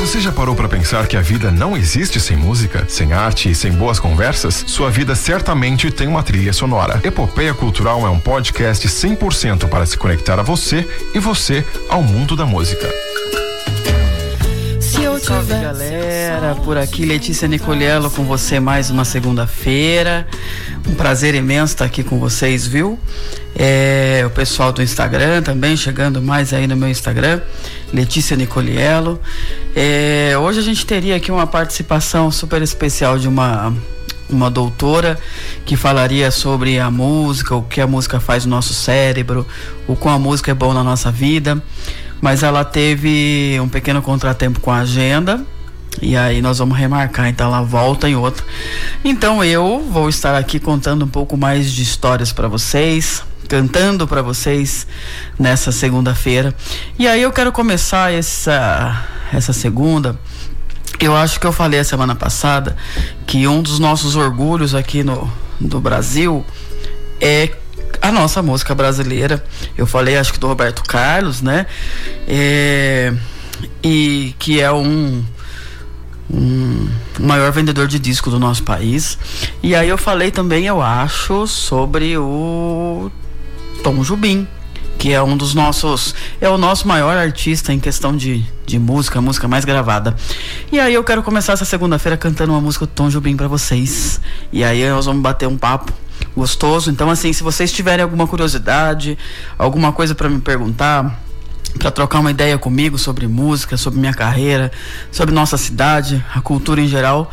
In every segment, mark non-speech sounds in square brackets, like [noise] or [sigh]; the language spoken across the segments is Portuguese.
Você já parou para pensar que a vida não existe sem música, sem arte e sem boas conversas? Sua vida certamente tem uma trilha sonora. Epopeia Cultural é um podcast 100% para se conectar a você e você ao mundo da música. Salve galera, por aqui Letícia Nicoliello com você mais uma segunda-feira. Um prazer imenso estar aqui com vocês, viu? É, o pessoal do Instagram também chegando mais aí no meu Instagram, Letícia Nicoliello. É, hoje a gente teria aqui uma participação super especial de uma uma doutora que falaria sobre a música, o que a música faz no nosso cérebro, o quão a música é bom na nossa vida mas ela teve um pequeno contratempo com a agenda. E aí nós vamos remarcar, então ela volta em outra. Então eu vou estar aqui contando um pouco mais de histórias para vocês, cantando para vocês nessa segunda-feira. E aí eu quero começar essa essa segunda eu acho que eu falei a semana passada que um dos nossos orgulhos aqui no, no Brasil é a nossa música brasileira. Eu falei, acho que do Roberto Carlos, né? É, e que é um, um maior vendedor de disco do nosso país. E aí eu falei também, eu acho, sobre o Tom Jubim, que é um dos nossos. É o nosso maior artista em questão de, de música, música mais gravada. E aí eu quero começar essa segunda-feira cantando uma música do Tom Jubim para vocês. E aí nós vamos bater um papo gostoso. Então, assim, se vocês tiverem alguma curiosidade, alguma coisa para me perguntar, para trocar uma ideia comigo sobre música, sobre minha carreira, sobre nossa cidade, a cultura em geral,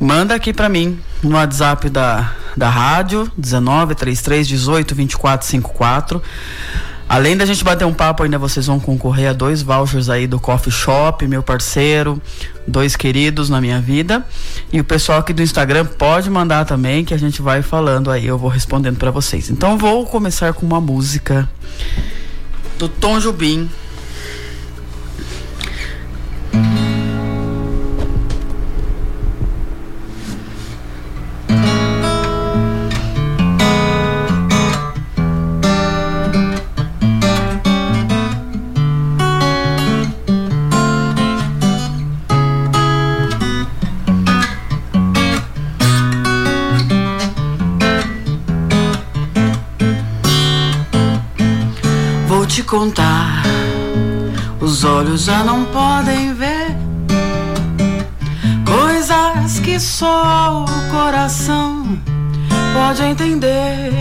manda aqui para mim no WhatsApp da, da rádio 19 33 18 24 54 Além da gente bater um papo, ainda vocês vão concorrer a dois vouchers aí do Coffee Shop, meu parceiro, dois queridos na minha vida. E o pessoal aqui do Instagram pode mandar também, que a gente vai falando aí, eu vou respondendo para vocês. Então vou começar com uma música do Tom Jubim. Olhos já não podem ver coisas que só o coração pode entender.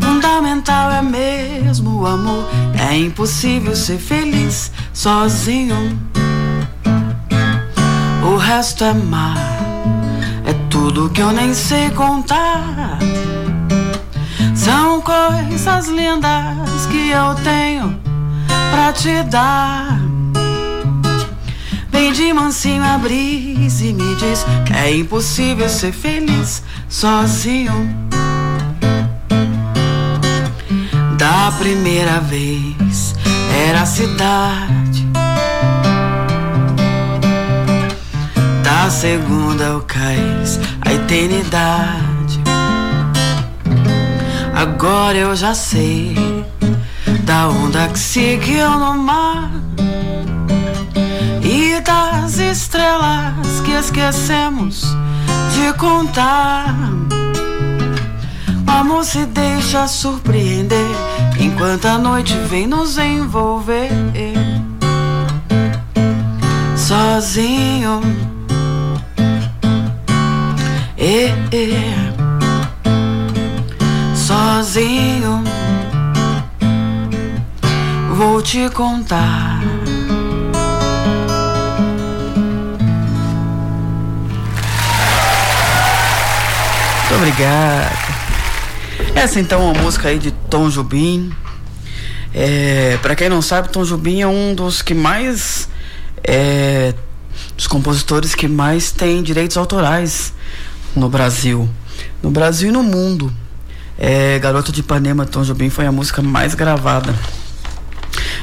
Fundamental é mesmo o amor. É impossível ser feliz sozinho. O resto é mar, é tudo que eu nem sei contar. São coisas lindas que eu tenho pra te dar. Vem de mansinho a brisa e me diz que é impossível ser feliz sozinho. Da primeira vez era a cidade. Da segunda o cais, a eternidade. Agora eu já sei da onda que seguiu no mar e das estrelas que esquecemos de contar. Vamos se deixa surpreender enquanto a noite vem nos envolver. Sozinho. Eh, eh sozinho. Vou te contar. Muito obrigado. Essa então é uma música aí de Tom Jubim. É, para quem não sabe, Tom Jubim é um dos que mais é, dos compositores que mais tem direitos autorais no Brasil, no Brasil e no mundo. É, Garota de Ipanema, Tom Jobim foi a música mais gravada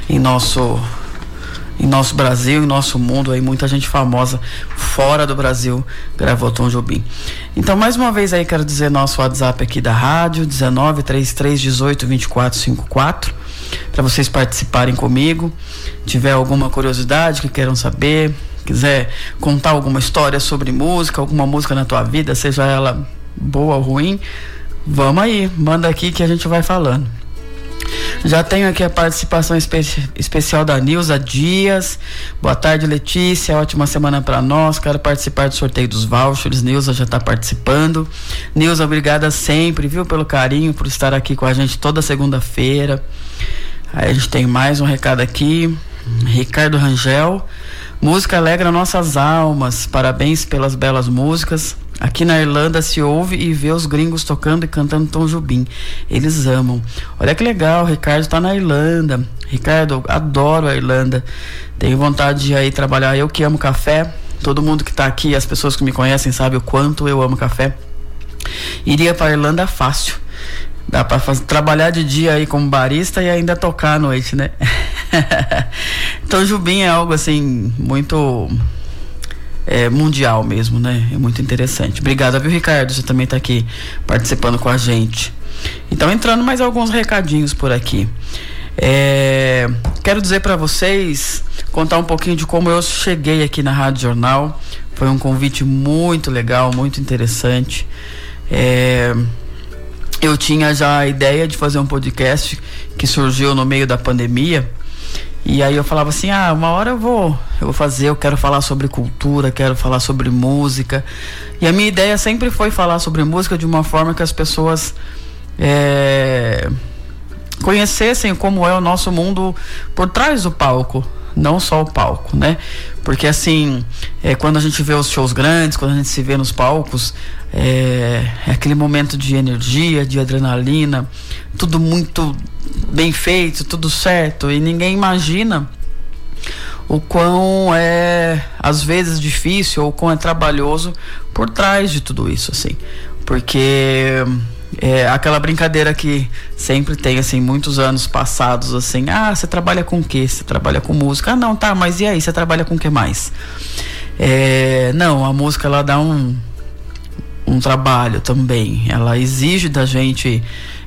em nosso em nosso Brasil, em nosso mundo, aí muita gente famosa fora do Brasil gravou Tom Jobim. Então, mais uma vez aí quero dizer nosso WhatsApp aqui da rádio, 19 33 18 24 54. para vocês participarem comigo. Tiver alguma curiosidade que queiram saber, quiser contar alguma história sobre música, alguma música na tua vida, seja ela boa ou ruim, vamos aí, manda aqui que a gente vai falando. Já tenho aqui a participação espe especial da Nilza Dias. Boa tarde, Letícia. Ótima semana para nós. Quero participar do sorteio dos vouchers. Nilza já está participando. Nilza, obrigada sempre, viu, pelo carinho, por estar aqui com a gente toda segunda-feira. Aí a gente tem mais um recado aqui. Ricardo Rangel. Música alegra nossas almas. Parabéns pelas belas músicas. Aqui na Irlanda se ouve e vê os gringos tocando e cantando Tom Jubim. Eles amam. Olha que legal, Ricardo está na Irlanda. Ricardo, adoro a Irlanda. Tenho vontade de aí trabalhar. Eu que amo café. Todo mundo que está aqui, as pessoas que me conhecem, sabem o quanto eu amo café. Iria para a Irlanda fácil. Dá para trabalhar de dia aí como barista e ainda tocar à noite, né? [laughs] então Jubim é algo assim muito é, mundial mesmo, né? É muito interessante. Obrigada, viu, Ricardo? Você também está aqui participando com a gente. Então, entrando mais alguns recadinhos por aqui. É, quero dizer para vocês, contar um pouquinho de como eu cheguei aqui na Rádio Jornal. Foi um convite muito legal, muito interessante. É, eu tinha já a ideia de fazer um podcast que surgiu no meio da pandemia. E aí eu falava assim, ah, uma hora eu vou, eu vou fazer, eu quero falar sobre cultura, quero falar sobre música. E a minha ideia sempre foi falar sobre música de uma forma que as pessoas é, conhecessem como é o nosso mundo por trás do palco, não só o palco, né? Porque assim, é, quando a gente vê os shows grandes, quando a gente se vê nos palcos, é, é aquele momento de energia, de adrenalina, tudo muito bem feito, tudo certo, e ninguém imagina o quão é às vezes difícil ou quão é trabalhoso por trás de tudo isso, assim. Porque é aquela brincadeira que sempre tem, assim, muitos anos passados, assim, ah, você trabalha com o quê? Você trabalha com música? Ah, não, tá, mas e aí, você trabalha com o que mais? É, não, a música ela dá um, um trabalho também. Ela exige da gente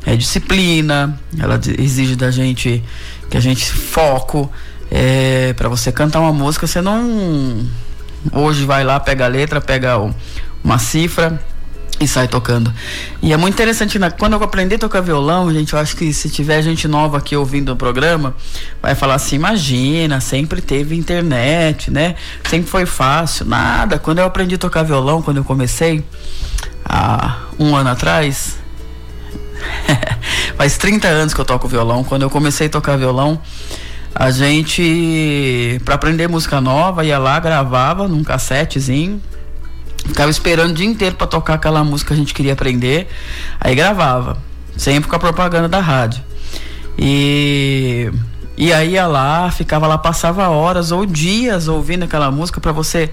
é, disciplina, ela exige da gente que a gente foco. É, para você cantar uma música, você não hoje vai lá, pega a letra, pega uma cifra e sai tocando. E é muito interessante, né? quando eu aprendi a tocar violão, gente, eu acho que se tiver gente nova aqui ouvindo o programa, vai falar assim: imagina, sempre teve internet, né? Sempre foi fácil. Nada. Quando eu aprendi a tocar violão, quando eu comecei, há um ano atrás, [laughs] Faz 30 anos que eu toco violão. Quando eu comecei a tocar violão, a gente, para aprender música nova, ia lá, gravava num cassetezinho. Ficava esperando o dia inteiro para tocar aquela música que a gente queria aprender. Aí gravava, sempre com a propaganda da rádio. E e aí ia lá, ficava lá, passava horas ou dias ouvindo aquela música para você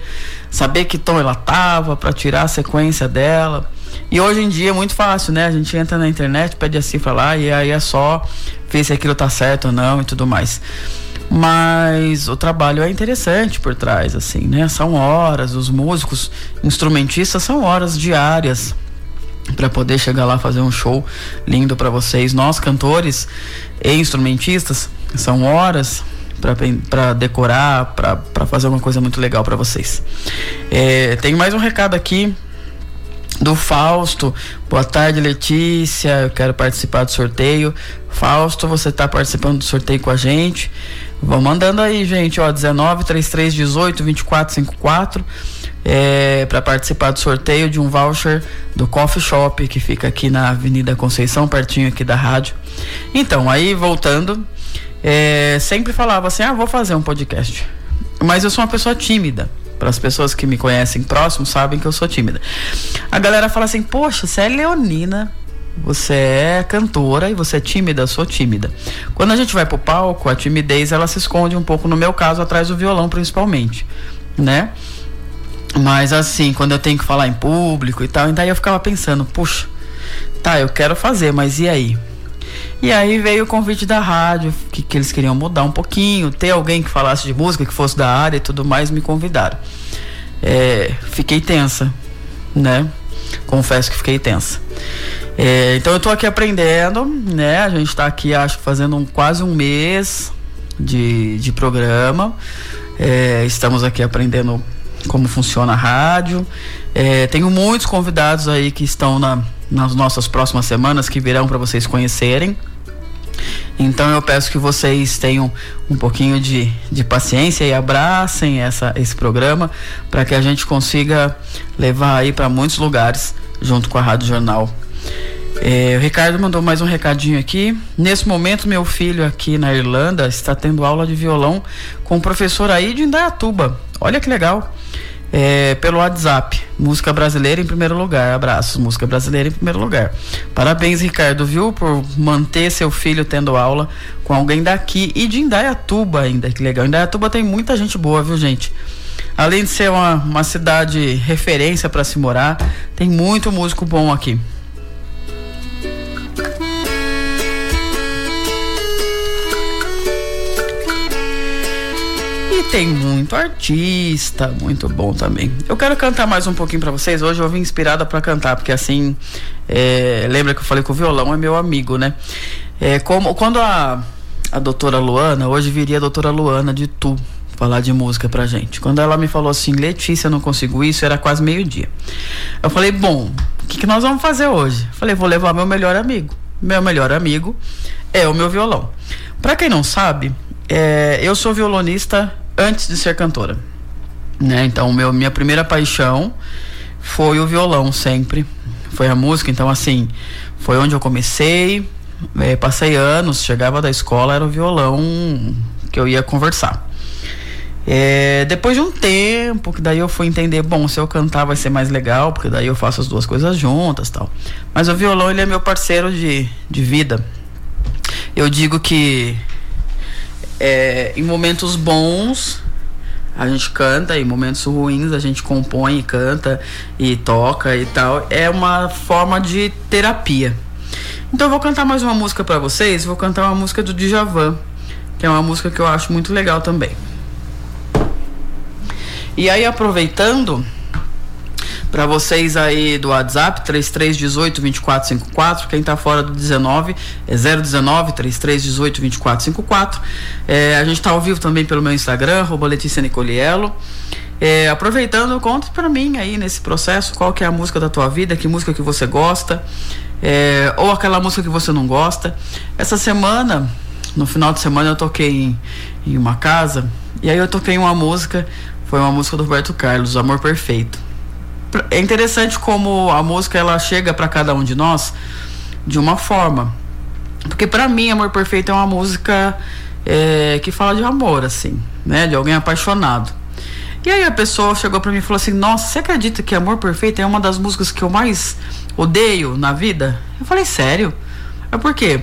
saber que tom ela tava, para tirar a sequência dela. E hoje em dia é muito fácil, né? A gente entra na internet, pede a cifra lá e aí é só ver se aquilo tá certo ou não e tudo mais. Mas o trabalho é interessante por trás, assim, né? São horas, os músicos, instrumentistas são horas diárias para poder chegar lá fazer um show lindo para vocês. Nós cantores e instrumentistas são horas para decorar, para fazer uma coisa muito legal para vocês. É, tem mais um recado aqui do Fausto. Boa tarde, Letícia. Eu quero participar do sorteio. Fausto, você está participando do sorteio com a gente. Vão mandando aí, gente, ó, 19 33 18 24 54 é, para participar do sorteio de um voucher do Coffee Shop que fica aqui na Avenida Conceição, pertinho aqui da rádio. Então, aí voltando, é, sempre falava assim: ah, vou fazer um podcast. Mas eu sou uma pessoa tímida. Para as pessoas que me conhecem próximo sabem que eu sou tímida. A galera fala assim: Poxa, você é leonina, você é cantora e você é tímida, sou tímida. Quando a gente vai pro palco, a timidez ela se esconde um pouco, no meu caso, atrás do violão, principalmente, né? Mas assim, quando eu tenho que falar em público e tal, então eu ficava pensando, puxa, tá, eu quero fazer, mas e aí? E aí veio o convite da rádio, que, que eles queriam mudar um pouquinho, ter alguém que falasse de música, que fosse da área e tudo mais, me convidaram. É, fiquei tensa, né? Confesso que fiquei tensa. É, então eu estou aqui aprendendo, né? A gente está aqui, acho que fazendo um, quase um mês de, de programa. É, estamos aqui aprendendo como funciona a rádio. É, tenho muitos convidados aí que estão na, nas nossas próximas semanas que virão para vocês conhecerem. Então eu peço que vocês tenham um pouquinho de, de paciência e abracem essa, esse programa para que a gente consiga levar aí para muitos lugares junto com a Rádio Jornal. É, o Ricardo mandou mais um recadinho aqui. Nesse momento, meu filho aqui na Irlanda está tendo aula de violão com o professor aí de Indaiatuba. Olha que legal é, pelo WhatsApp. Música brasileira em primeiro lugar. Abraços, música brasileira em primeiro lugar. Parabéns, Ricardo, viu, por manter seu filho tendo aula com alguém daqui e de Indaiatuba ainda. Que legal. Indaiatuba tem muita gente boa, viu, gente? Além de ser uma, uma cidade referência para se morar, tem muito músico bom aqui. Tem muito artista, muito bom também. Eu quero cantar mais um pouquinho para vocês. Hoje eu vim inspirada para cantar, porque assim, é, lembra que eu falei que o violão é meu amigo, né? É, como, quando a, a doutora Luana, hoje viria a doutora Luana de Tu falar de música pra gente. Quando ela me falou assim, Letícia, não consigo isso, era quase meio-dia. Eu falei, bom, o que, que nós vamos fazer hoje? Eu falei, vou levar meu melhor amigo. Meu melhor amigo é o meu violão. Para quem não sabe, é, eu sou violonista antes de ser cantora. Né? Então, meu, minha primeira paixão foi o violão sempre. Foi a música, então assim, foi onde eu comecei. É, passei anos, chegava da escola, era o violão que eu ia conversar. É, depois de um tempo, que daí eu fui entender, bom, se eu cantar vai ser mais legal, porque daí eu faço as duas coisas juntas tal. Mas o violão, ele é meu parceiro de, de vida. Eu digo que é, em momentos bons a gente canta, em momentos ruins a gente compõe canta e toca e tal. É uma forma de terapia. Então eu vou cantar mais uma música para vocês. Vou cantar uma música do Djavan, que é uma música que eu acho muito legal também. E aí aproveitando para vocês aí do WhatsApp, 3318 2454. Quem está fora do 19 é 019 3318 2454. É, a gente está ao vivo também pelo meu Instagram, Letícia Nicoliello. É, aproveitando, conta para mim aí nesse processo qual que é a música da tua vida, que música que você gosta, é, ou aquela música que você não gosta. Essa semana, no final de semana, eu toquei em, em uma casa e aí eu toquei uma música, foi uma música do Roberto Carlos, Amor Perfeito é interessante como a música ela chega para cada um de nós de uma forma. Porque para mim, Amor Perfeito é uma música é, que fala de amor, assim, né? De alguém apaixonado. E aí a pessoa chegou para mim e falou assim: Nossa, você acredita que Amor Perfeito é uma das músicas que eu mais odeio na vida? Eu falei: Sério? É por quê?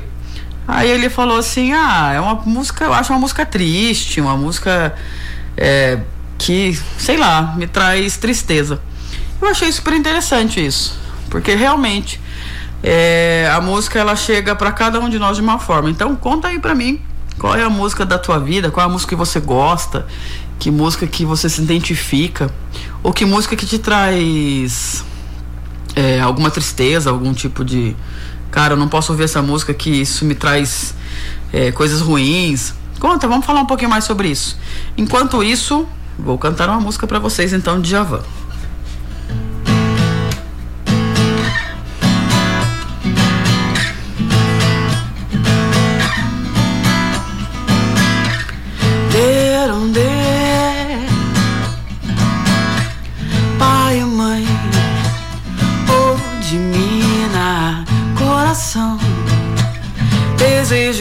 Aí ele falou assim: Ah, é uma música, eu acho uma música triste, uma música é, que, sei lá, me traz tristeza. Eu achei super interessante isso, porque realmente é, a música ela chega para cada um de nós de uma forma. Então conta aí para mim qual é a música da tua vida, qual é a música que você gosta, que música que você se identifica, ou que música que te traz é, alguma tristeza, algum tipo de cara, eu não posso ouvir essa música que isso me traz é, coisas ruins. Conta, vamos falar um pouquinho mais sobre isso. Enquanto isso, vou cantar uma música para vocês então de Javan.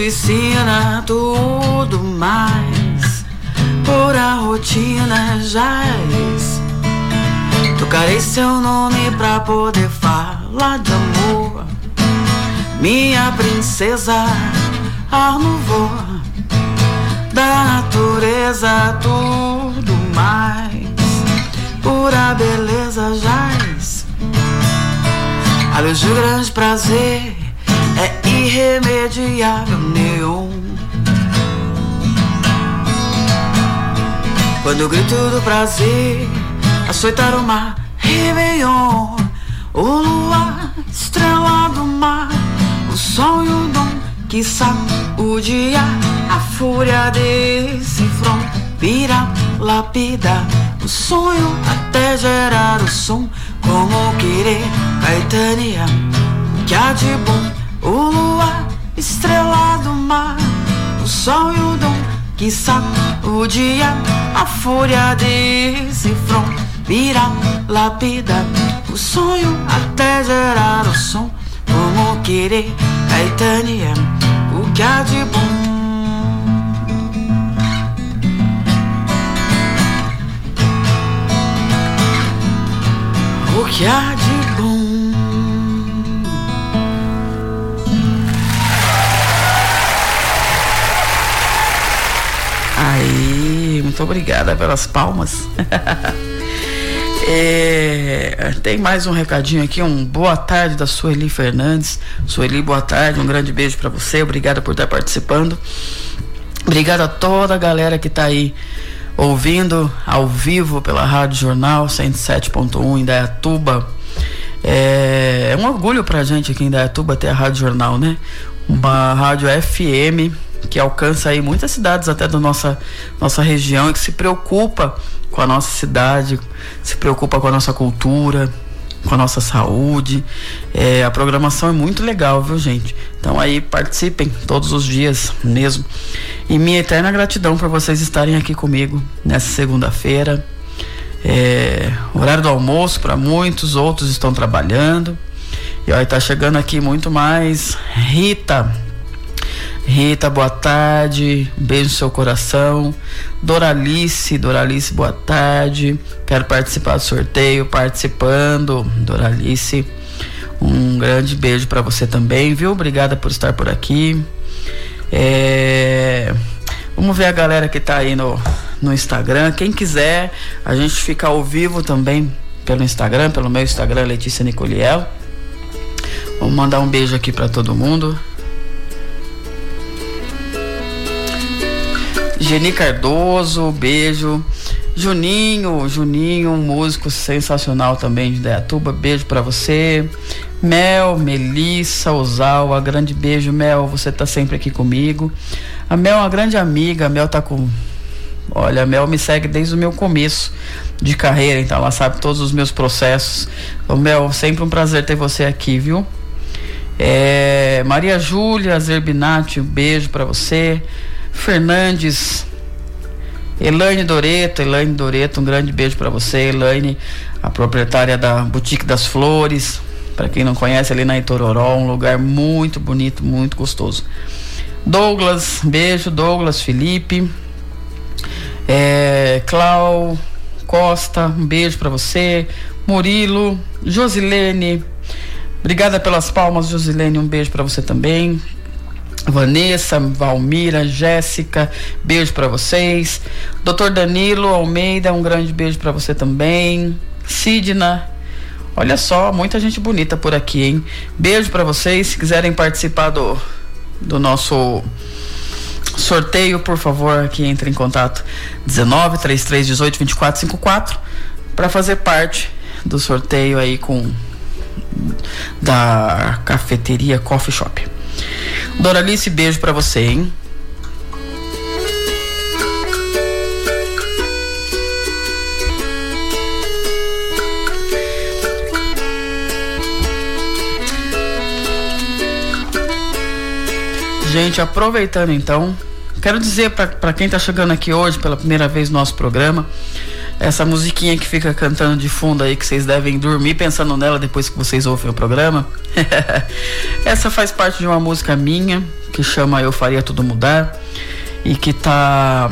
Ensina tudo mais por a rotina jaz. Tocarei seu nome pra poder falar de amor. Minha princesa, voo da natureza, tudo mais. Pura beleza jaz. A luz de grande prazer irremediável neon. Quando eu grito do prazer, açoitar o mar, Réveillon, o luar estrela do mar, o sol e o dom que sacudia a fúria desse front, vira, lapida o sonho até gerar o som, como querer Caetania, que há de bom o luar, estrela do mar, o sol e o dom que sacudia a fúria desse front, vira, lapida o sonho até gerar o som, como querer Caetania, o que há de bom. O que há de muito obrigada pelas palmas. [laughs] É, tem mais um recadinho aqui, um boa tarde da Sueli Fernandes. Sueli, boa tarde, um grande beijo para você, obrigada por estar participando. Obrigado a toda a galera que está aí ouvindo ao vivo pela Rádio Jornal 107.1 em Dayatuba. É, é um orgulho pra gente aqui em Dayatuba ter a Rádio Jornal, né? Uma rádio FM que alcança aí muitas cidades até da nossa, nossa região e que se preocupa com a nossa cidade, se preocupa com a nossa cultura, com a nossa saúde. É, a programação é muito legal, viu, gente? Então aí participem todos os dias mesmo. E minha eterna gratidão por vocês estarem aqui comigo nessa segunda-feira. É, horário do almoço para muitos, outros estão trabalhando. E aí tá chegando aqui muito mais. Rita, Rita, boa tarde. beijo no seu coração. Doralice, Doralice, boa tarde. Quero participar do sorteio, participando. Doralice, um grande beijo para você também, viu? Obrigada por estar por aqui. É... Vamos ver a galera que tá aí no, no Instagram. Quem quiser, a gente fica ao vivo também pelo Instagram, pelo meu Instagram, Letícia Nicoliel. Vamos mandar um beijo aqui para todo mundo. Geni Cardoso, beijo. Juninho, Juninho, um músico sensacional também de Dayatuba, beijo para você. Mel, Melissa, Ozawa, grande beijo, Mel, você tá sempre aqui comigo. A Mel é uma grande amiga, a Mel tá com. Olha, a Mel me segue desde o meu começo de carreira, então ela sabe todos os meus processos. Então, Mel, sempre um prazer ter você aqui, viu? É, Maria Júlia Zerbinati, um beijo para você. Fernandes, Elaine Doreto, Elaine Doreto, um grande beijo para você, Elaine, a proprietária da Boutique das Flores. Para quem não conhece, ali na Itororó, um lugar muito bonito, muito gostoso. Douglas, beijo, Douglas, Felipe. É, Clau Costa, um beijo para você. Murilo, Josilene, obrigada pelas palmas, Josilene, um beijo para você também. Vanessa, Valmira, Jéssica, beijo para vocês. Doutor Danilo Almeida, um grande beijo para você também. Sidna, olha só, muita gente bonita por aqui, hein? Beijo para vocês. Se quiserem participar do, do nosso sorteio, por favor, aqui entre em contato 19 33 18 24 54 para fazer parte do sorteio aí com da cafeteria Coffee Shop. Doralice, beijo para você, hein? Gente, aproveitando então, quero dizer para quem está chegando aqui hoje pela primeira vez no nosso programa, essa musiquinha que fica cantando de fundo aí, que vocês devem dormir pensando nela depois que vocês ouvem o programa. [laughs] essa faz parte de uma música minha, que chama Eu Faria Tudo Mudar, e que tá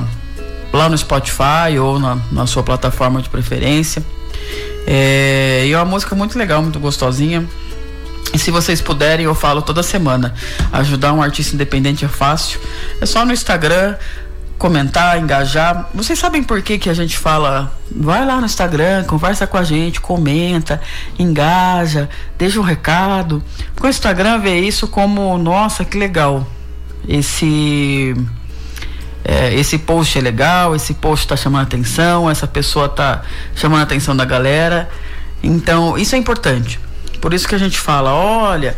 lá no Spotify ou na, na sua plataforma de preferência. É, e é uma música muito legal, muito gostosinha. E se vocês puderem, eu falo toda semana. Ajudar um artista independente é fácil. É só no Instagram, comentar, engajar. Vocês sabem por que, que a gente fala? Vai lá no Instagram, conversa com a gente, comenta, engaja, deixa um recado. Porque o Instagram vê isso como, nossa, que legal. Esse é, esse post é legal, esse post está chamando atenção, essa pessoa está chamando a atenção da galera. Então, isso é importante Por isso que a gente fala, olha,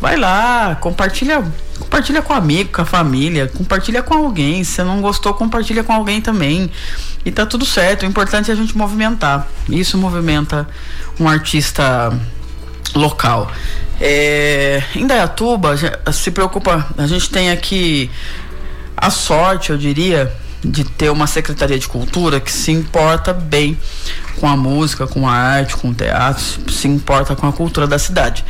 vai lá, compartilha, compartilha com amigo, com a família, compartilha com alguém. Se não gostou, compartilha com alguém também. E tá tudo certo. O importante é a gente movimentar. Isso movimenta um artista local. É, em Dayatuba, se preocupa, a gente tem aqui a sorte, eu diria, de ter uma secretaria de cultura que se importa bem com a música, com a arte, com o teatro, se importa com a cultura da cidade.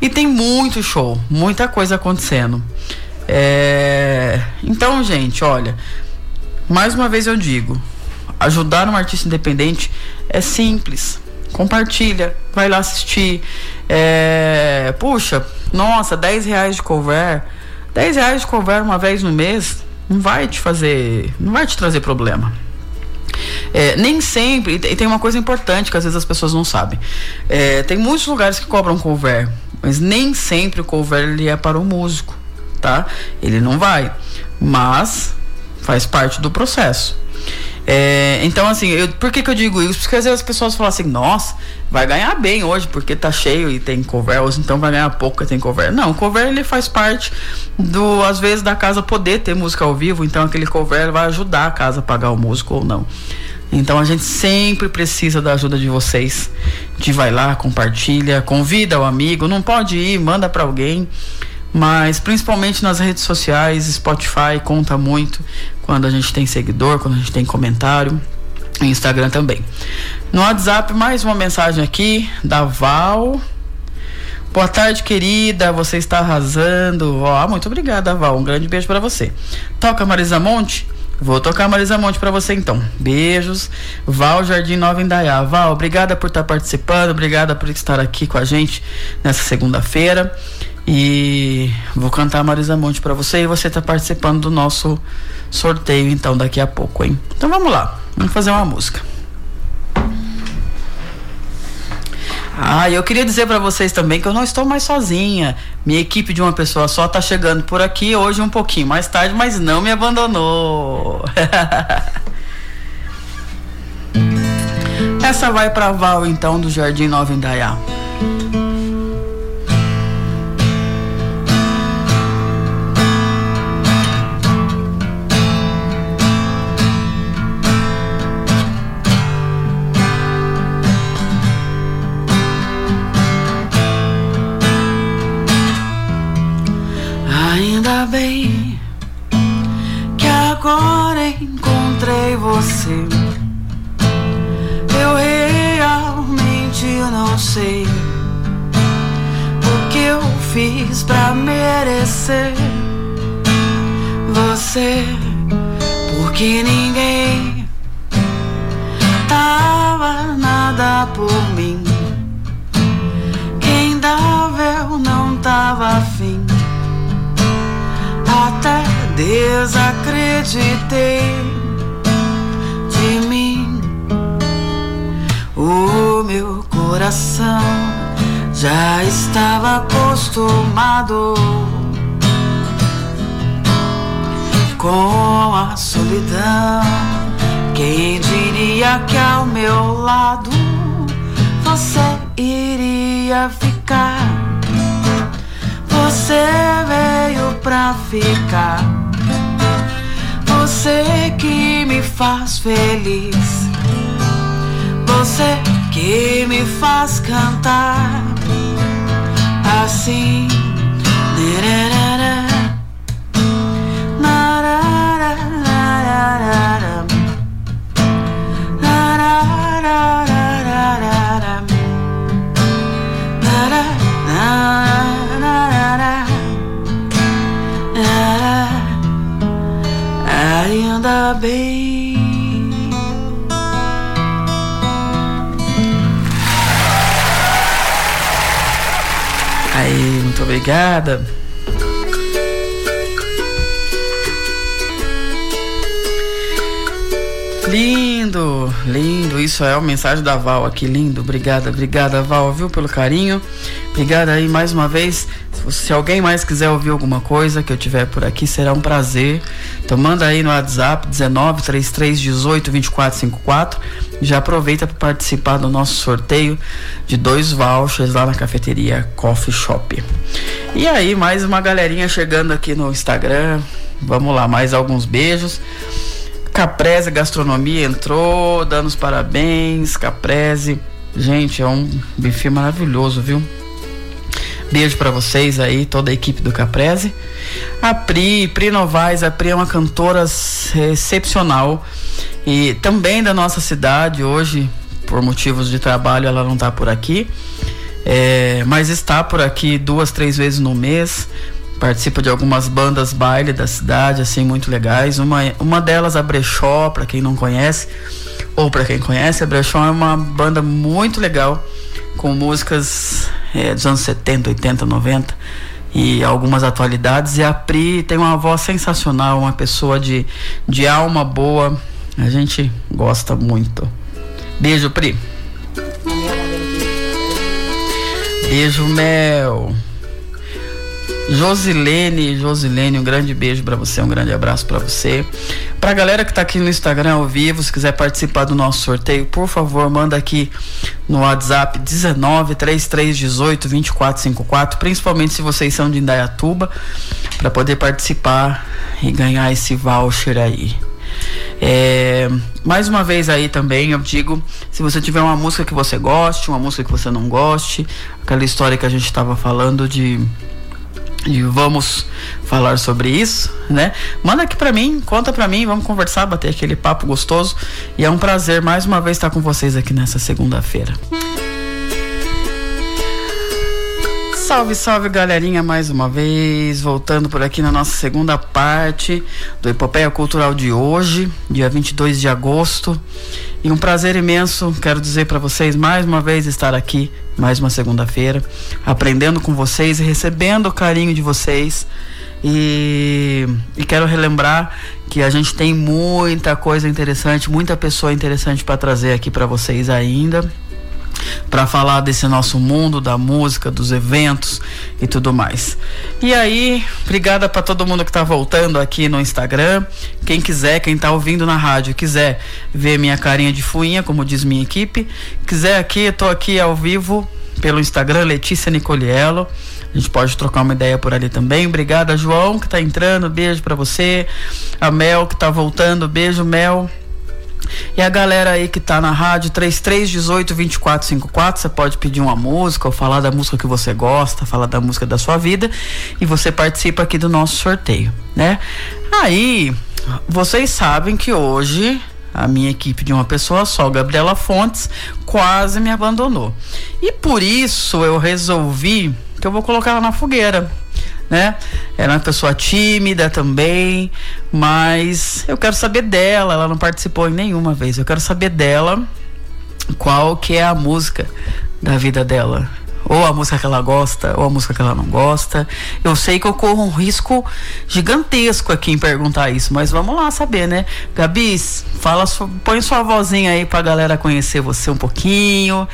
E tem muito show, muita coisa acontecendo. É... Então, gente, olha, mais uma vez eu digo, ajudar um artista independente é simples. Compartilha, vai lá assistir. É... Puxa, nossa, 10 reais de cover. 10 reais de cover uma vez no mês não vai te fazer, não vai te trazer problema. É, nem sempre, e tem uma coisa importante que às vezes as pessoas não sabem. É, tem muitos lugares que cobram cover, mas nem sempre o cover ele é para o músico, tá? Ele não vai, mas faz parte do processo. É, então, assim, eu, por que, que eu digo isso? Porque às vezes as pessoas falam assim, nossa, vai ganhar bem hoje porque tá cheio e tem cover, ou então vai ganhar pouco porque tem cover. Não, o cover ele faz parte do, às vezes, da casa poder ter música ao vivo, então aquele cover vai ajudar a casa a pagar o músico ou não. Então a gente sempre precisa da ajuda de vocês. De vai lá, compartilha, convida o amigo, não pode ir, manda para alguém. Mas principalmente nas redes sociais, Spotify conta muito quando a gente tem seguidor, quando a gente tem comentário. Instagram também. No WhatsApp, mais uma mensagem aqui da Val. Boa tarde, querida. Você está arrasando. Oh, muito obrigada, Val. Um grande beijo para você. Toca Marisa Monte. Vou tocar Marisa Monte para você então. Beijos. Val Jardim Nova Indaiá. Val, obrigada por estar participando, obrigada por estar aqui com a gente nessa segunda-feira. E vou cantar Marisa Monte para você e você está participando do nosso sorteio então daqui a pouco, hein? Então vamos lá. Vamos fazer uma música. Ah, eu queria dizer para vocês também que eu não estou mais sozinha. Minha equipe de uma pessoa só está chegando por aqui hoje um pouquinho mais tarde, mas não me abandonou. [laughs] Essa vai para Val então do Jardim Nova Indaiá. Bem que agora encontrei você. Eu realmente não sei o que eu fiz pra merecer você, porque ninguém tava nada por mim. Quem dava eu não tava afim desacreditei de mim. O meu coração já estava acostumado com a solidão. Quem diria que ao meu lado você iria ficar? Você veio pra ficar. Você que me faz feliz. Você que me faz cantar assim. Ainda bem. Aí, muito obrigada. Lindo, lindo. Isso é a mensagem da Val aqui, lindo. Obrigada, obrigada, Val, viu, pelo carinho. Obrigada aí mais uma vez. Se alguém mais quiser ouvir alguma coisa que eu tiver por aqui, será um prazer. Então manda aí no WhatsApp 19 33 18 24 54. Já aproveita para participar do nosso sorteio de dois vouchers lá na cafeteria Coffee Shop. E aí, mais uma galerinha chegando aqui no Instagram. Vamos lá, mais alguns beijos. Caprese Gastronomia entrou, dando os parabéns. Caprese, gente, é um buffet maravilhoso, viu? Beijo para vocês aí, toda a equipe do Caprese. A Pri, Pri Novaes, a Pri é uma cantora excepcional e também da nossa cidade. Hoje, por motivos de trabalho, ela não está por aqui, é, mas está por aqui duas, três vezes no mês. Participa de algumas bandas baile da cidade, assim, muito legais. Uma, uma delas, a Brechó, para quem não conhece, ou para quem conhece, a Brechó é uma banda muito legal, com músicas é, dos anos 70, 80, 90 e algumas atualidades. E a Pri tem uma voz sensacional, uma pessoa de, de alma boa. A gente gosta muito. Beijo, Pri. Beijo, Mel. Josilene, Josilene, um grande beijo para você, um grande abraço para você. Pra galera que tá aqui no Instagram ao vivo, se quiser participar do nosso sorteio, por favor, manda aqui no WhatsApp 19 3318 2454, principalmente se vocês são de Indaiatuba, para poder participar e ganhar esse voucher aí. É, mais uma vez aí também eu digo, se você tiver uma música que você goste, uma música que você não goste, aquela história que a gente estava falando de e vamos falar sobre isso, né? Manda aqui para mim, conta para mim, vamos conversar, bater aquele papo gostoso. E é um prazer mais uma vez estar com vocês aqui nessa segunda-feira. Salve, salve galerinha, mais uma vez, voltando por aqui na nossa segunda parte do Epopeia Cultural de hoje, dia 22 de agosto. E um prazer imenso, quero dizer para vocês mais uma vez estar aqui, mais uma segunda-feira, aprendendo com vocês e recebendo o carinho de vocês. E, e, quero relembrar que a gente tem muita coisa interessante, muita pessoa interessante para trazer aqui para vocês ainda para falar desse nosso mundo da música, dos eventos e tudo mais. E aí, obrigada para todo mundo que está voltando aqui no Instagram. Quem quiser, quem está ouvindo na rádio, quiser ver minha carinha de fuinha, como diz minha equipe, quiser aqui, eu tô aqui ao vivo pelo Instagram Letícia Nicoliello. A gente pode trocar uma ideia por ali também. Obrigada, João, que está entrando. Beijo para você. A Mel, que está voltando. Beijo, Mel. E a galera aí que tá na rádio 3318 2454, você pode pedir uma música ou falar da música que você gosta, falar da música da sua vida e você participa aqui do nosso sorteio, né? Aí, vocês sabem que hoje a minha equipe de uma pessoa só, Gabriela Fontes, quase me abandonou. E por isso eu resolvi que eu vou colocar ela na fogueira né? Ela é uma pessoa tímida também, mas eu quero saber dela. Ela não participou em nenhuma vez. Eu quero saber dela qual que é a música da vida dela. Ou a música que ela gosta, ou a música que ela não gosta. Eu sei que eu corro um risco gigantesco aqui em perguntar isso, mas vamos lá saber, né? Gabi, fala, põe sua vozinha aí pra galera conhecer você um pouquinho.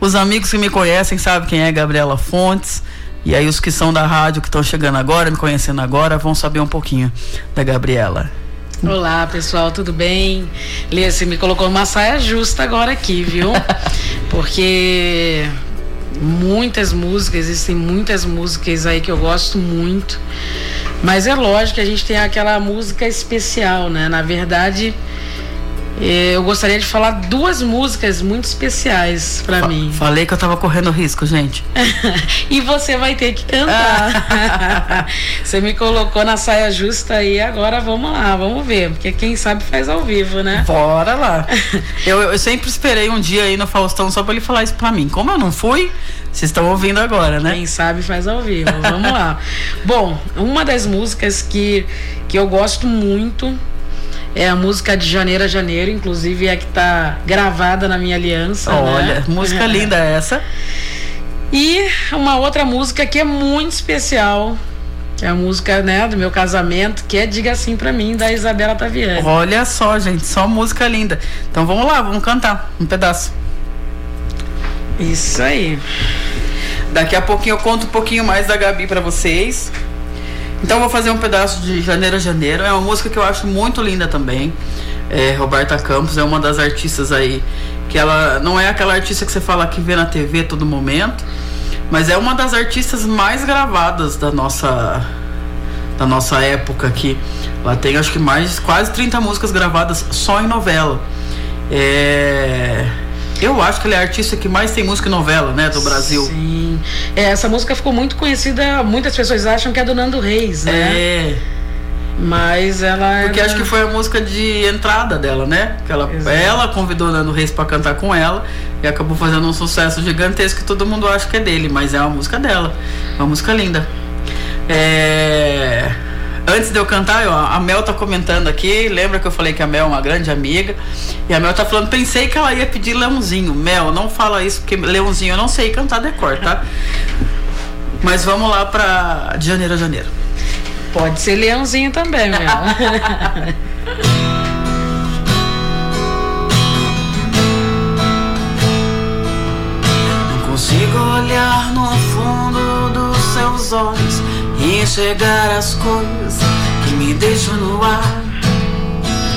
Os amigos que me conhecem sabem quem é Gabriela Fontes. E aí os que são da rádio, que estão chegando agora, me conhecendo agora, vão saber um pouquinho da Gabriela. Olá, pessoal, tudo bem? Lê, você me colocou uma saia justa agora aqui, viu? [laughs] Porque muitas músicas, existem muitas músicas aí que eu gosto muito. Mas é lógico que a gente tem aquela música especial, né? Na verdade, eu gostaria de falar duas músicas muito especiais para mim. Falei que eu tava correndo risco, gente. [laughs] e você vai ter que cantar. [laughs] você me colocou na saia justa aí, agora vamos lá, vamos ver. Porque quem sabe faz ao vivo, né? Bora lá. [laughs] eu, eu sempre esperei um dia aí no Faustão só pra ele falar isso pra mim. Como eu não fui, vocês estão ouvindo agora, né? Quem sabe faz ao vivo. Vamos lá. Bom, uma das músicas que, que eu gosto muito é a música de Janeiro a Janeiro, inclusive é a que está gravada na minha aliança. Né? Olha, né? música [laughs] linda essa. E uma outra música que é muito especial, é a música né, do meu casamento, que é Diga Assim Pra Mim, da Isabela Taviani. Olha só, gente, só música linda. Então vamos lá, vamos cantar um pedaço. Isso aí. Daqui a pouquinho eu conto um pouquinho mais da Gabi para vocês. Então vou fazer um pedaço de Janeiro a Janeiro. É uma música que eu acho muito linda também. É, Roberta Campos é uma das artistas aí que ela não é aquela artista que você fala que vê na TV todo momento, mas é uma das artistas mais gravadas da nossa da nossa época aqui. Ela tem acho que mais quase 30 músicas gravadas só em novela. É eu acho que ele é a artista que mais tem música e novela, né, do Brasil. Sim. É, essa música ficou muito conhecida, muitas pessoas acham que é do Nando Reis, né? É. Mas ela Porque era... acho que foi a música de entrada dela, né? Que ela, ela convidou o Nando Reis para cantar com ela e acabou fazendo um sucesso gigantesco que todo mundo acha que é dele, mas é uma música dela. Uma música linda. É... Antes de eu cantar, ó, a Mel tá comentando aqui. Lembra que eu falei que a Mel é uma grande amiga? E a Mel tá falando, pensei que ela ia pedir Leãozinho. Mel, não fala isso, porque Leãozinho eu não sei cantar decor, tá? [laughs] Mas vamos lá pra de janeiro a janeiro. Pode ser Leãozinho também, Mel. [laughs] Não consigo olhar no fundo dos seus olhos enxergar as coisas que me deixam no ar,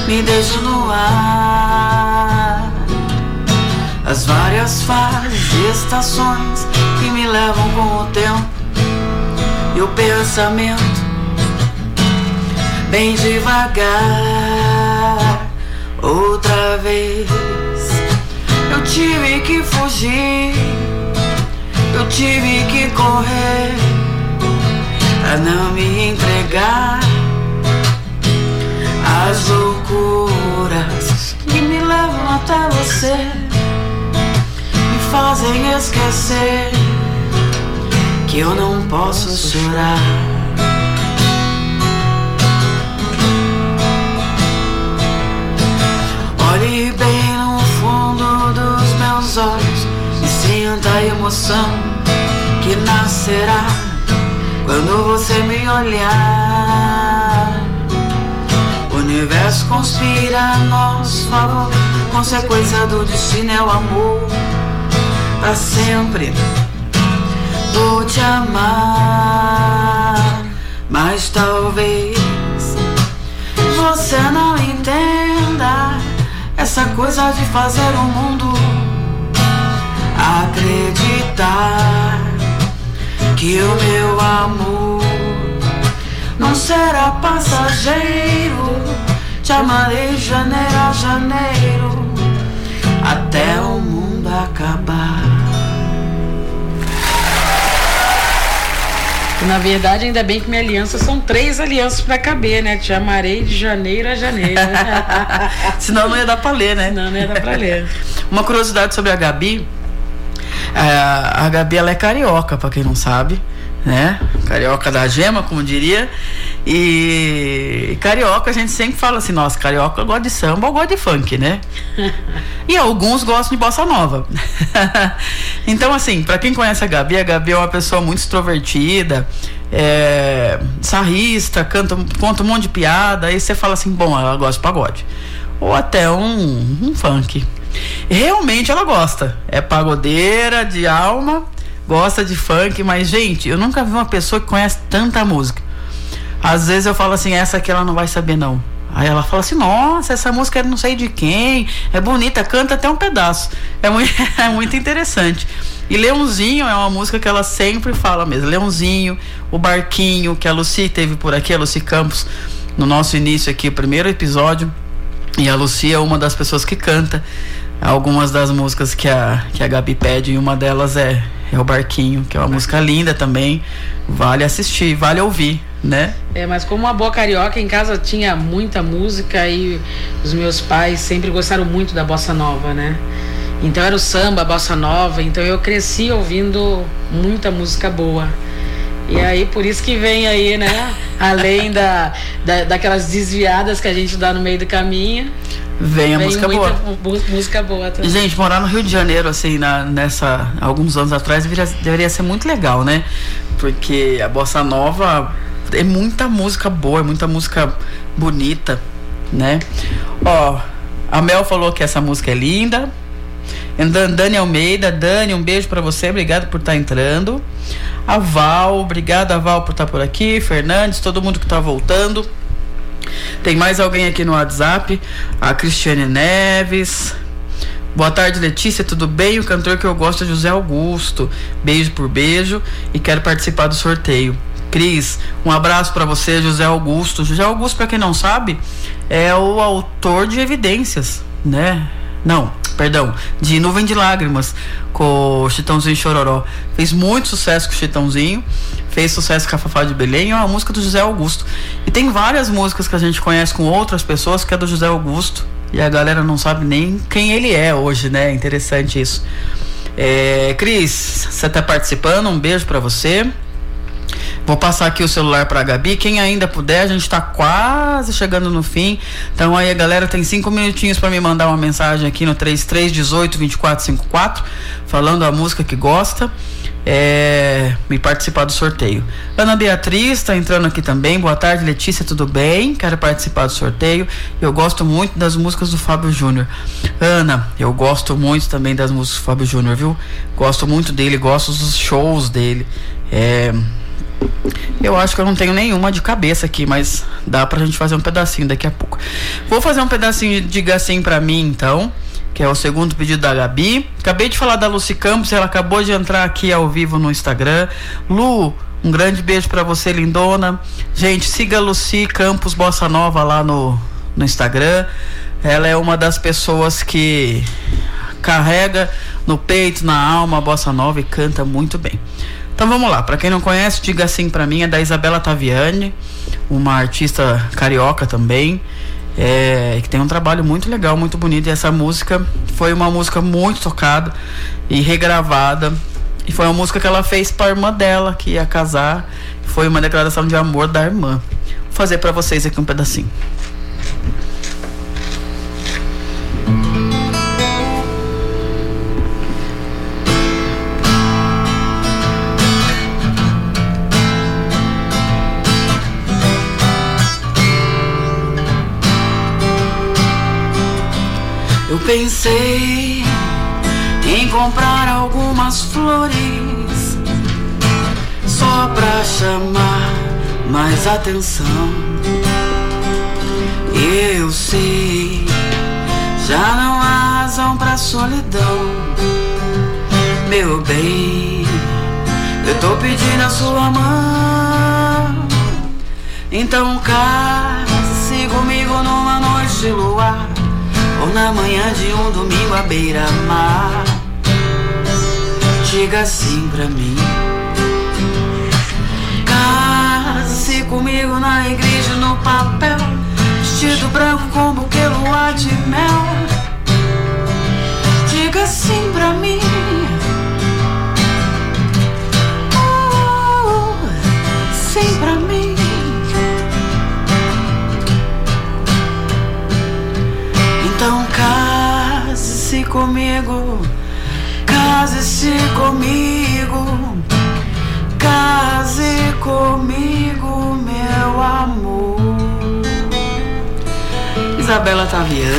me deixam no ar. As várias fases e estações que me levam com o tempo e o pensamento bem devagar. Outra vez eu tive que fugir, eu tive que correr pra não me entregar às loucuras que me levam até você, me fazem esquecer que eu não posso chorar. Olhe bem no fundo dos meus olhos e sinta a emoção que nascerá quando você me olhar. O universo conspira a nosso favor, consequência do destino é o amor. Pra sempre vou te amar, mas talvez você não entenda essa coisa de fazer o mundo acreditar que o meu amor não será passageiro. Te amarei de janeiro a janeiro até o mundo acabar. Na verdade, ainda bem que minha aliança são três alianças pra caber, né? Te amarei de janeiro a janeiro. [laughs] Senão não ia dar pra ler, né? Senão não ia dar pra ler. Uma curiosidade sobre a Gabi. A, a Gabi ela é carioca, pra quem não sabe, né? Carioca da gema, como diria. E, e carioca a gente sempre fala assim, nossa, carioca gosta de samba ou gosta de funk, né? [laughs] e alguns gostam de bossa nova. [laughs] então, assim, para quem conhece a Gabi, a Gabi é uma pessoa muito extrovertida, é, sarrista, canta, conta um monte de piada, aí você fala assim, bom, ela gosta de pagode. Ou até um, um funk. Realmente ela gosta. É pagodeira de alma, gosta de funk, mas, gente, eu nunca vi uma pessoa que conhece tanta música. Às vezes eu falo assim, essa aqui ela não vai saber não. Aí ela fala assim, nossa, essa música é não sei de quem, é bonita, canta até um pedaço. É muito, [laughs] é muito interessante. E Leãozinho é uma música que ela sempre fala mesmo. Leãozinho, o Barquinho, que a Lucy teve por aqui, a Lucy Campos, no nosso início aqui, o primeiro episódio. E a Lucy é uma das pessoas que canta algumas das músicas que a, que a Gabi pede, e uma delas é, é o Barquinho, que é uma música linda também. Vale assistir, vale ouvir, né? É, mas como uma boa carioca, em casa tinha muita música e os meus pais sempre gostaram muito da bossa nova, né? Então era o samba, a bossa nova, então eu cresci ouvindo muita música boa. E aí, por isso que vem aí, né? Além da, da, daquelas desviadas que a gente dá no meio do caminho. Vem a vem música boa. música boa também. Gente, morar no Rio de Janeiro, assim, na, nessa, alguns anos atrás, deveria, deveria ser muito legal, né? Porque a Bossa Nova é muita música boa, é muita música bonita, né? Ó, a Mel falou que essa música é linda. Dani Almeida, Dani, um beijo para você, obrigado por estar tá entrando. A Val, obrigada Val por estar tá por aqui. Fernandes, todo mundo que está voltando. Tem mais alguém aqui no WhatsApp? A Cristiane Neves. Boa tarde, Letícia, tudo bem? O cantor que eu gosto é José Augusto. Beijo por beijo e quero participar do sorteio. Cris, um abraço para você, José Augusto. José Augusto, para quem não sabe, é o autor de Evidências, né? Não, perdão, de Nuvem de Lágrimas, com o Chitãozinho Chororó. Fez muito sucesso com o Chitãozinho, fez sucesso com a Fafá de Belém, é uma música do José Augusto. E tem várias músicas que a gente conhece com outras pessoas que é do José Augusto. E a galera não sabe nem quem ele é hoje, né? Interessante isso. É, Cris, você tá participando? Um beijo para você. Vou passar aqui o celular para a Gabi. Quem ainda puder, a gente está quase chegando no fim. Então aí a galera tem cinco minutinhos para me mandar uma mensagem aqui no 3318 2454, falando a música que gosta. É, me participar do sorteio. Ana Beatriz está entrando aqui também. Boa tarde, Letícia, tudo bem? Quero participar do sorteio. Eu gosto muito das músicas do Fábio Júnior. Ana, eu gosto muito também das músicas do Fábio Júnior, viu? Gosto muito dele, gosto dos shows dele. É, eu acho que eu não tenho nenhuma de cabeça aqui, mas dá pra gente fazer um pedacinho daqui a pouco. Vou fazer um pedacinho de Diga Assim pra mim, então, que é o segundo pedido da Gabi. Acabei de falar da Lucy Campos, ela acabou de entrar aqui ao vivo no Instagram. Lu, um grande beijo para você, lindona. Gente, siga a Lucy Campos Bossa Nova lá no, no Instagram. Ela é uma das pessoas que carrega no peito, na alma a bossa nova e canta muito bem. Então vamos lá, para quem não conhece, diga assim para mim, é da Isabela Taviani, uma artista carioca também, é, que tem um trabalho muito legal, muito bonito. E essa música foi uma música muito tocada e regravada. E foi uma música que ela fez para a irmã dela, que ia casar. Foi uma declaração de amor da irmã. Vou fazer para vocês aqui um pedacinho. Pensei em comprar algumas flores só pra chamar mais atenção. Eu sei, já não há razão pra solidão, meu bem. Eu tô pedindo a sua mão, então case comigo numa noite de luar ou na manhã de um domingo à beira-mar. Diga assim pra mim. Case comigo na igreja no papel. Vestido branco com buquê luar de mel. Diga assim pra mim. Oh, Sim pra mim Então case-se comigo, case-se comigo, case comigo, meu amor. Isabela Taviani.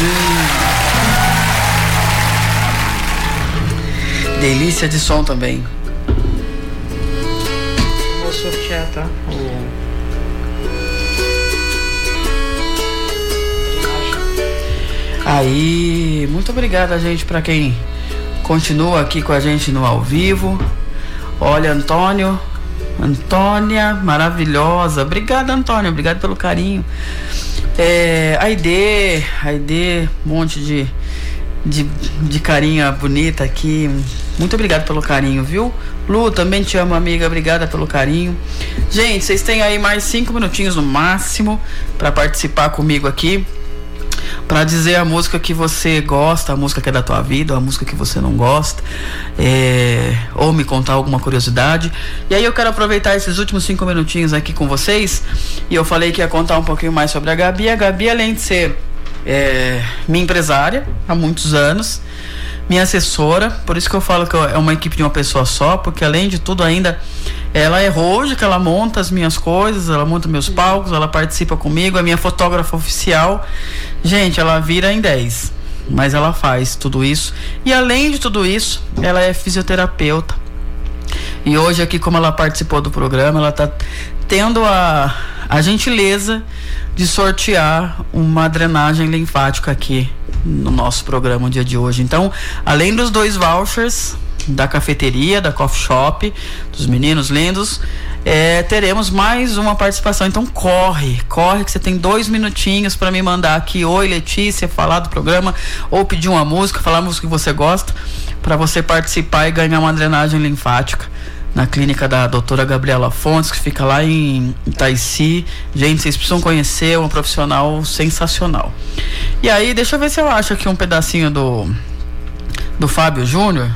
Delícia de som também. Vou sortear, tá? Aí, muito obrigada, gente, para quem continua aqui com a gente no ao vivo. Olha, Antônio, Antônia, maravilhosa. Obrigada, Antônio, obrigado pelo carinho. É, Aide, Aide, um monte de, de, de carinha bonita aqui. Muito obrigado pelo carinho, viu? Lu, também te amo, amiga. Obrigada pelo carinho. Gente, vocês têm aí mais cinco minutinhos no máximo para participar comigo aqui para dizer a música que você gosta, a música que é da tua vida, a música que você não gosta, é, ou me contar alguma curiosidade. E aí eu quero aproveitar esses últimos cinco minutinhos aqui com vocês. E eu falei que ia contar um pouquinho mais sobre a Gabi. A Gabi, além de ser é, minha empresária há muitos anos, minha assessora, por isso que eu falo que é uma equipe de uma pessoa só, porque além de tudo ainda ela é hoje que ela monta as minhas coisas, ela monta meus palcos, ela participa comigo, é minha fotógrafa oficial. Gente, ela vira em 10. mas ela faz tudo isso. E além de tudo isso, ela é fisioterapeuta. E hoje aqui, como ela participou do programa, ela está tendo a, a gentileza de sortear uma drenagem linfática aqui no nosso programa no dia de hoje. Então, além dos dois vouchers da cafeteria, da coffee shop, dos meninos lindos, é, teremos mais uma participação. Então corre, corre que você tem dois minutinhos para me mandar aqui, oi Letícia, falar do programa ou pedir uma música, falar a música que você gosta, para você participar e ganhar uma drenagem linfática na clínica da doutora Gabriela Fontes, que fica lá em Itaici. Gente, vocês precisam conhecer, é uma profissional sensacional. E aí, deixa eu ver se eu acho aqui um pedacinho do, do Fábio Júnior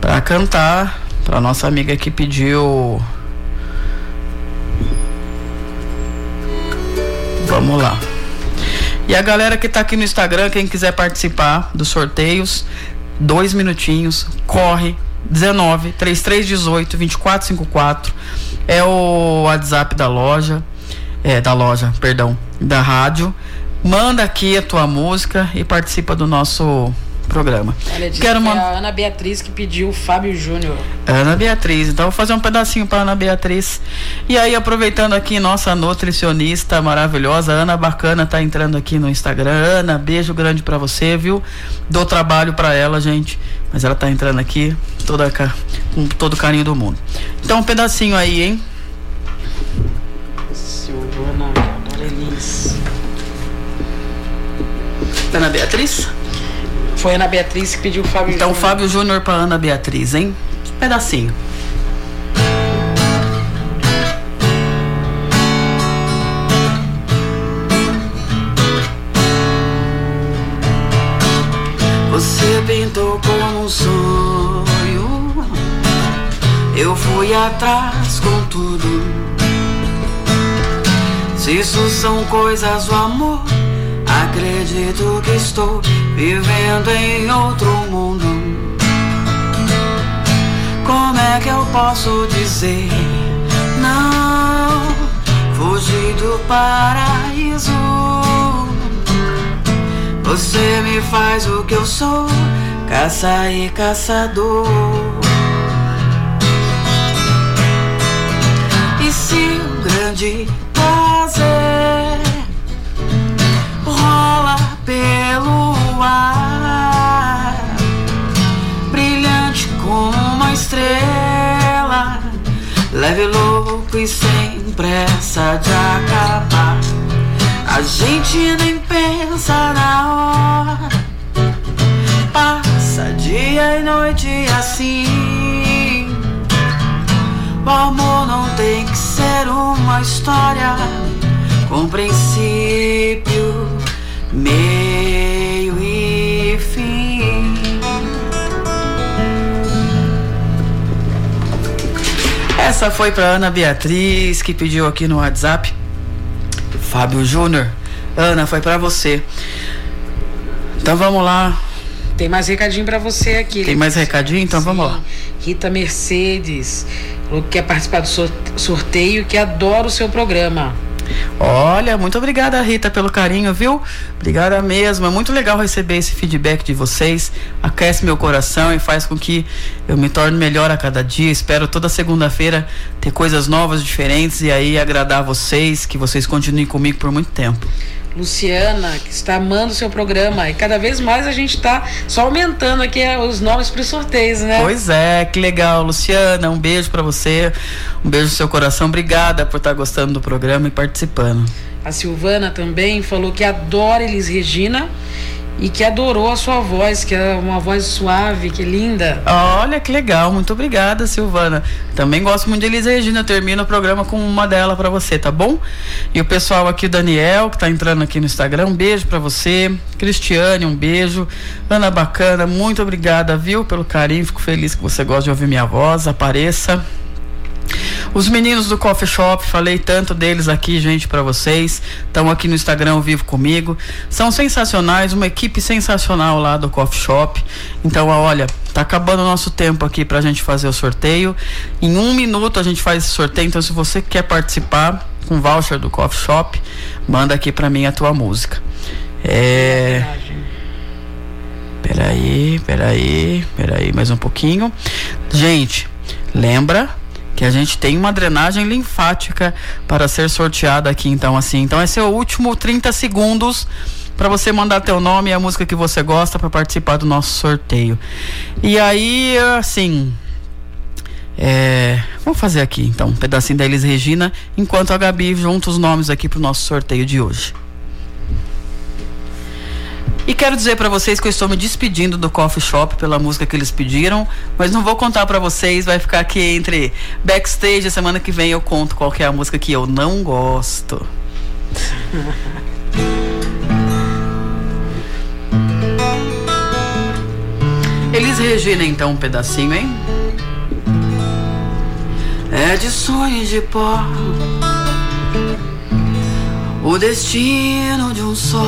para cantar para nossa amiga que pediu Vamos lá. E a galera que está aqui no Instagram, quem quiser participar dos sorteios, dois minutinhos, corre. 19 3318 2454 é o WhatsApp da loja, é da loja, perdão, da rádio. Manda aqui a tua música e participa do nosso programa. Olha, Quero uma... a Ana Beatriz que pediu o Fábio Júnior. Ana Beatriz, então vou fazer um pedacinho para Ana Beatriz. E aí, aproveitando aqui, nossa nutricionista maravilhosa, Ana Bacana, tá entrando aqui no Instagram. Ana, beijo grande para você, viu? Dou trabalho para ela, gente. Mas ela tá entrando aqui toda, com todo o carinho do mundo. Então, um pedacinho aí, hein? Silvana. Ana Beatriz? Foi Ana Beatriz que pediu o Fábio Então, Júnior. Fábio Júnior para Ana Beatriz, hein? Um pedacinho. Você pintou como um sonho. Eu fui atrás com tudo. Se isso são coisas do amor, acredito que estou vivendo em outro mundo. Como é que eu posso dizer não? Fugir do paraíso. Você me faz o que eu sou, caça e caçador. E se um grande prazer pelo ar, brilhante como uma estrela, leve, louco e sem pressa de acabar. A gente nem pensa na hora, passa dia e noite assim. O amor não tem que ser uma história com princípio, meio e fim. Essa foi para Ana Beatriz que pediu aqui no WhatsApp. Fábio Júnior. Ana, foi para você. Então vamos lá. Tem mais recadinho para você aqui. Tem mais recadinho? Então Sim. vamos lá. Rita Mercedes falou que quer participar do sorteio e que adora o seu programa. Olha, muito obrigada, Rita, pelo carinho, viu? Obrigada mesmo. É muito legal receber esse feedback de vocês. Aquece meu coração e faz com que eu me torne melhor a cada dia. Espero toda segunda-feira ter coisas novas, diferentes e aí agradar vocês, que vocês continuem comigo por muito tempo. Luciana, que está amando o seu programa. E cada vez mais a gente está só aumentando aqui eh, os nomes para os sorteios, né? Pois é, que legal. Luciana, um beijo para você. Um beijo no seu coração. Obrigada por estar gostando do programa e participando. A Silvana também falou que adora Elis Regina e que adorou a sua voz, que é uma voz suave, que linda. Olha que legal, muito obrigada, Silvana. Também gosto muito de Elisa Regina. Termino o programa com uma dela para você, tá bom? E o pessoal aqui, o Daniel, que tá entrando aqui no Instagram, um beijo para você. Cristiane, um beijo. Ana Bacana, muito obrigada, viu, pelo carinho. Fico feliz que você gosta de ouvir minha voz. Apareça. Os meninos do Coffee Shop, falei tanto deles aqui, gente, para vocês. Estão aqui no Instagram ao vivo comigo. São sensacionais, uma equipe sensacional lá do Coffee Shop. Então, olha, tá acabando o nosso tempo aqui pra gente fazer o sorteio. Em um minuto a gente faz esse sorteio. Então, se você quer participar com voucher do Coffee Shop, manda aqui pra mim a tua música. É. Peraí, peraí, peraí, mais um pouquinho. Gente, lembra que a gente tem uma drenagem linfática para ser sorteada aqui, então assim. Então esse é o último 30 segundos para você mandar teu nome e a música que você gosta para participar do nosso sorteio. E aí, assim, é, vamos fazer aqui então um pedacinho da Elis Regina, enquanto a Gabi junta os nomes aqui pro nosso sorteio de hoje. E quero dizer para vocês que eu estou me despedindo do Coffee Shop pela música que eles pediram, mas não vou contar para vocês, vai ficar aqui entre backstage. Semana que vem eu conto qual é a música que eu não gosto. [laughs] Eles Regina então um pedacinho, hein? É de sonho de pó O destino de um só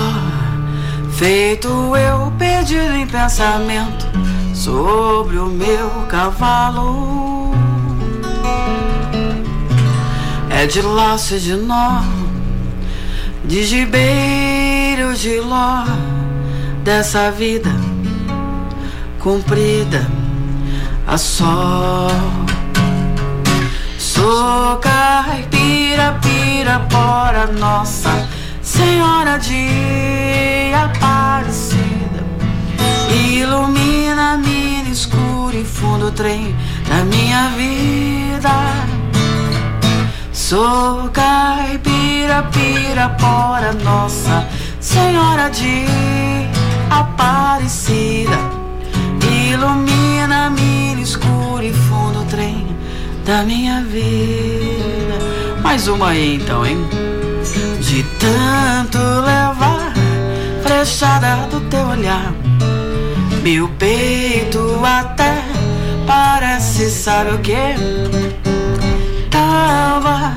Feito eu perdido em pensamento sobre o meu cavalo. É de laço de nó, de gibeiro de ló, dessa vida comprida a sol. Sou caipira, pirapora, nossa Senhora de Aparecida, ilumina mina escuro e fundo trem da minha vida. Sou caipira, pirapora, nossa Senhora de Aparecida, ilumina mina escuro e fundo trem da minha vida. Mais uma aí então, hein? De tanto levar flechada do teu olhar. Meu peito até parece, sabe o que? Tava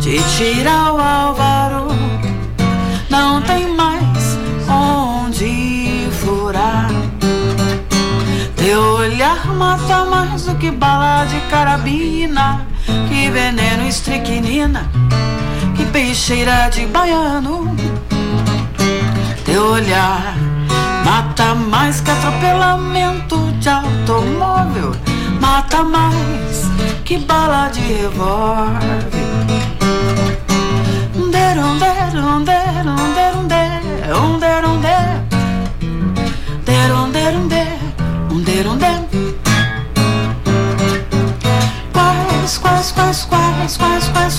de tirar o álvaro Não tem mais onde furar. Teu olhar mata mais do que bala de carabina Que veneno estricnina peixeira de baiano. Teu olhar mata mais que atropelamento de automóvel, mata mais que bala de revólver. Derum, derum, derum, derum, derum, derum, derum, derum, derum, derum, derum. Quais, quais, quais quais, quais, quais,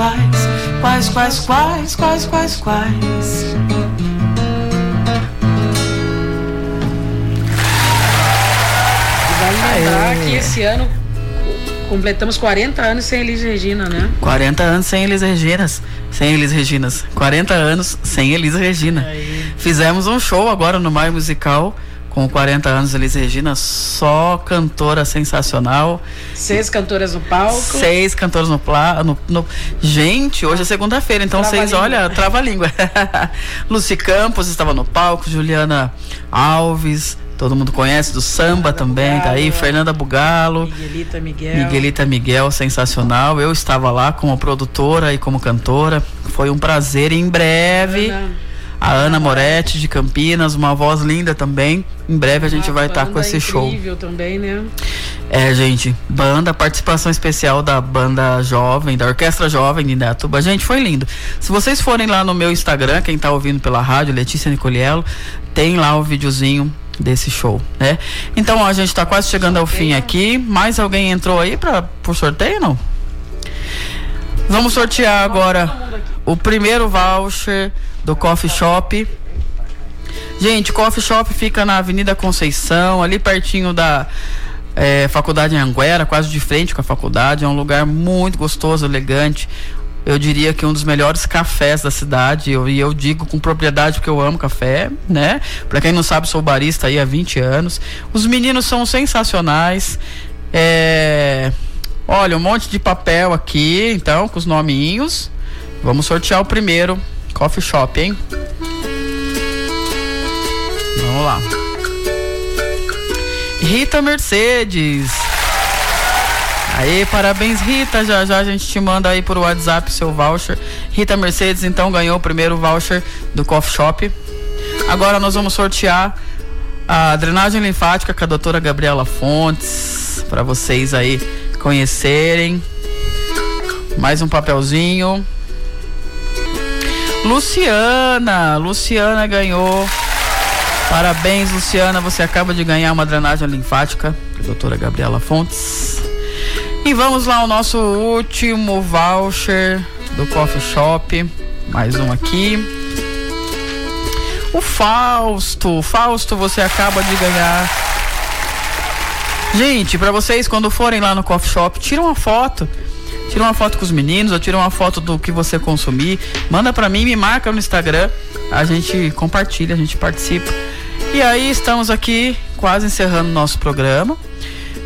quais, quais, quais, quais, quais, quais, quais. Vale lembrar que esse ano completamos 40 anos sem Elis Regina, né? 40 anos sem Elis Reginas. Sem Elis Reginas. 40 anos sem Elis Regina. Fizemos um show agora no Maio Musical com 40 anos, Elis Regina, só cantora sensacional. Seis cantoras no palco. Seis cantoras no, pla, no. Gente, hoje é segunda-feira, então trava seis, olha, trava a língua. [laughs] Luci Campos estava no palco, Juliana Alves, todo mundo conhece do samba Fernanda também, Bugalo, tá aí, Fernanda Bugalo. Miguelita Miguel. Miguelita Miguel, sensacional. Eu estava lá como produtora e como cantora. Foi um prazer em breve. Ana a Ana Moretti de Campinas, uma voz linda também. Em breve a gente vai estar tá com esse show. Incrível também, né? É, gente, banda, participação especial da banda jovem, da Orquestra Jovem de Indaiatuba. Gente, foi lindo. Se vocês forem lá no meu Instagram, quem tá ouvindo pela rádio, Letícia Nicoliello, tem lá o videozinho desse show, né? Então, ó, a gente tá quase chegando ao fim aqui. Mais alguém entrou aí para por sorteio, não? Vamos sortear agora o primeiro voucher do coffee shop. Gente, coffee shop fica na Avenida Conceição, ali pertinho da é, Faculdade Anguera, quase de frente com a faculdade. É um lugar muito gostoso, elegante. Eu diria que um dos melhores cafés da cidade. Eu, e eu digo com propriedade porque eu amo café, né? Pra quem não sabe, sou barista aí há 20 anos. Os meninos são sensacionais. É... Olha, um monte de papel aqui, então, com os nominhos. Vamos sortear o primeiro. Coffee Shop, hein? Vamos lá. Rita Mercedes. Aí, parabéns, Rita. Já já a gente te manda aí por WhatsApp seu voucher. Rita Mercedes, então, ganhou o primeiro voucher do Coffee Shop. Agora nós vamos sortear a drenagem linfática com a doutora Gabriela Fontes, para vocês aí conhecerem. Mais um papelzinho. Luciana, Luciana ganhou. Parabéns, Luciana, você acaba de ganhar uma drenagem linfática, doutora Gabriela Fontes. E vamos lá, o nosso último voucher do Coffee Shop. Mais um aqui. O Fausto, Fausto, você acaba de ganhar. Gente, para vocês quando forem lá no coffee shop, tira uma foto. Tira uma foto com os meninos, ou tira uma foto do que você consumir, manda para mim, me marca no Instagram, a gente compartilha, a gente participa. E aí estamos aqui quase encerrando nosso programa.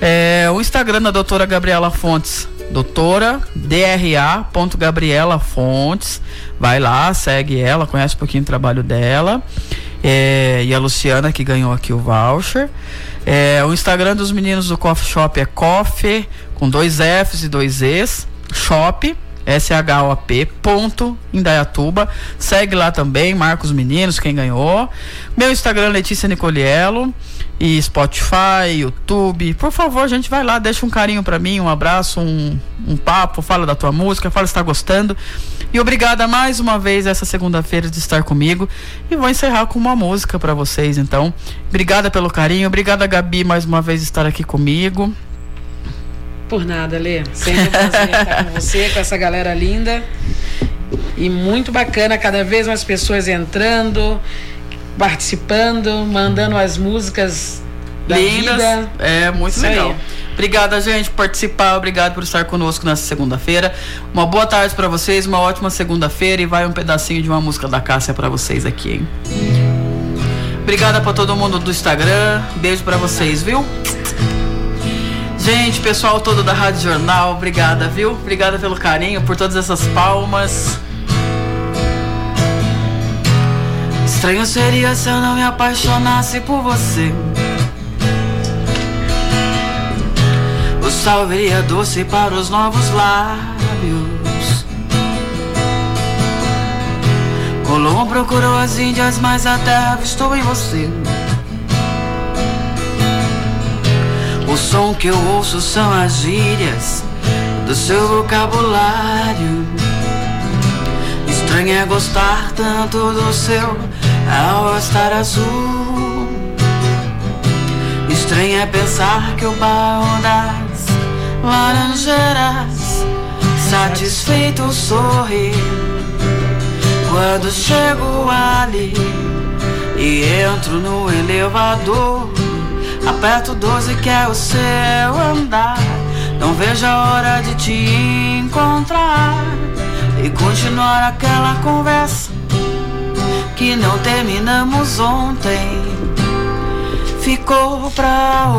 É, o Instagram da doutora Gabriela Fontes doutora DRA. Gabriela Fontes. Vai lá, segue ela, conhece um pouquinho o trabalho dela. É, e a Luciana que ganhou aqui o voucher. É, o Instagram dos meninos do Coffee Shop é Coffee, com dois Fs e dois Es, Shop, S-H-O-P, ponto, Indaiatuba. Segue lá também, marca os meninos, quem ganhou. Meu Instagram, Letícia Nicoliello e Spotify, YouTube. Por favor, gente, vai lá, deixa um carinho para mim, um abraço, um, um papo, fala da tua música, fala se está gostando. E obrigada mais uma vez essa segunda-feira de estar comigo. E vou encerrar com uma música para vocês, então. Obrigada pelo carinho, obrigada Gabi mais uma vez estar aqui comigo. Por nada, Lê. Sempre um prazer estar com você, com essa galera linda. E muito bacana, cada vez mais pessoas entrando participando, mandando as músicas da Lindas. vida. É, muito Isso legal. Aí. Obrigada, gente, por participar. Obrigado por estar conosco nessa segunda-feira. Uma boa tarde para vocês, uma ótima segunda-feira e vai um pedacinho de uma música da Cássia para vocês aqui, hein? Obrigada para todo mundo do Instagram. Beijo para vocês, viu? Gente, pessoal todo da Rádio Jornal, obrigada, viu? Obrigada pelo carinho, por todas essas palmas. Estranho seria se eu não me apaixonasse por você. O sal viria doce para os novos lábios. Colombo procurou as Índias, mas a terra estou em você. O som que eu ouço são as gírias do seu vocabulário. Estranho é gostar tanto do seu ao estar azul. Estranho é pensar que o bairro das laranjeiras satisfeito sorri quando chego ali e entro no elevador. Aperto 12 que é o seu andar. Não vejo a hora de te encontrar e continuar aquela conversa que não terminamos ontem ficou pra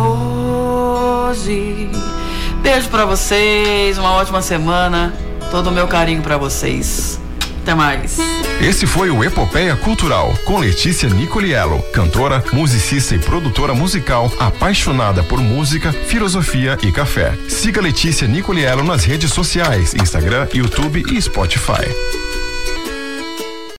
hoje. Beijo pra vocês, uma ótima semana. Todo o meu carinho pra vocês. Até mais. Esse foi o Epopeia Cultural, com Letícia Nicoliello, cantora, musicista e produtora musical, apaixonada por música, filosofia e café. Siga Letícia Nicoliello nas redes sociais, Instagram, YouTube e Spotify.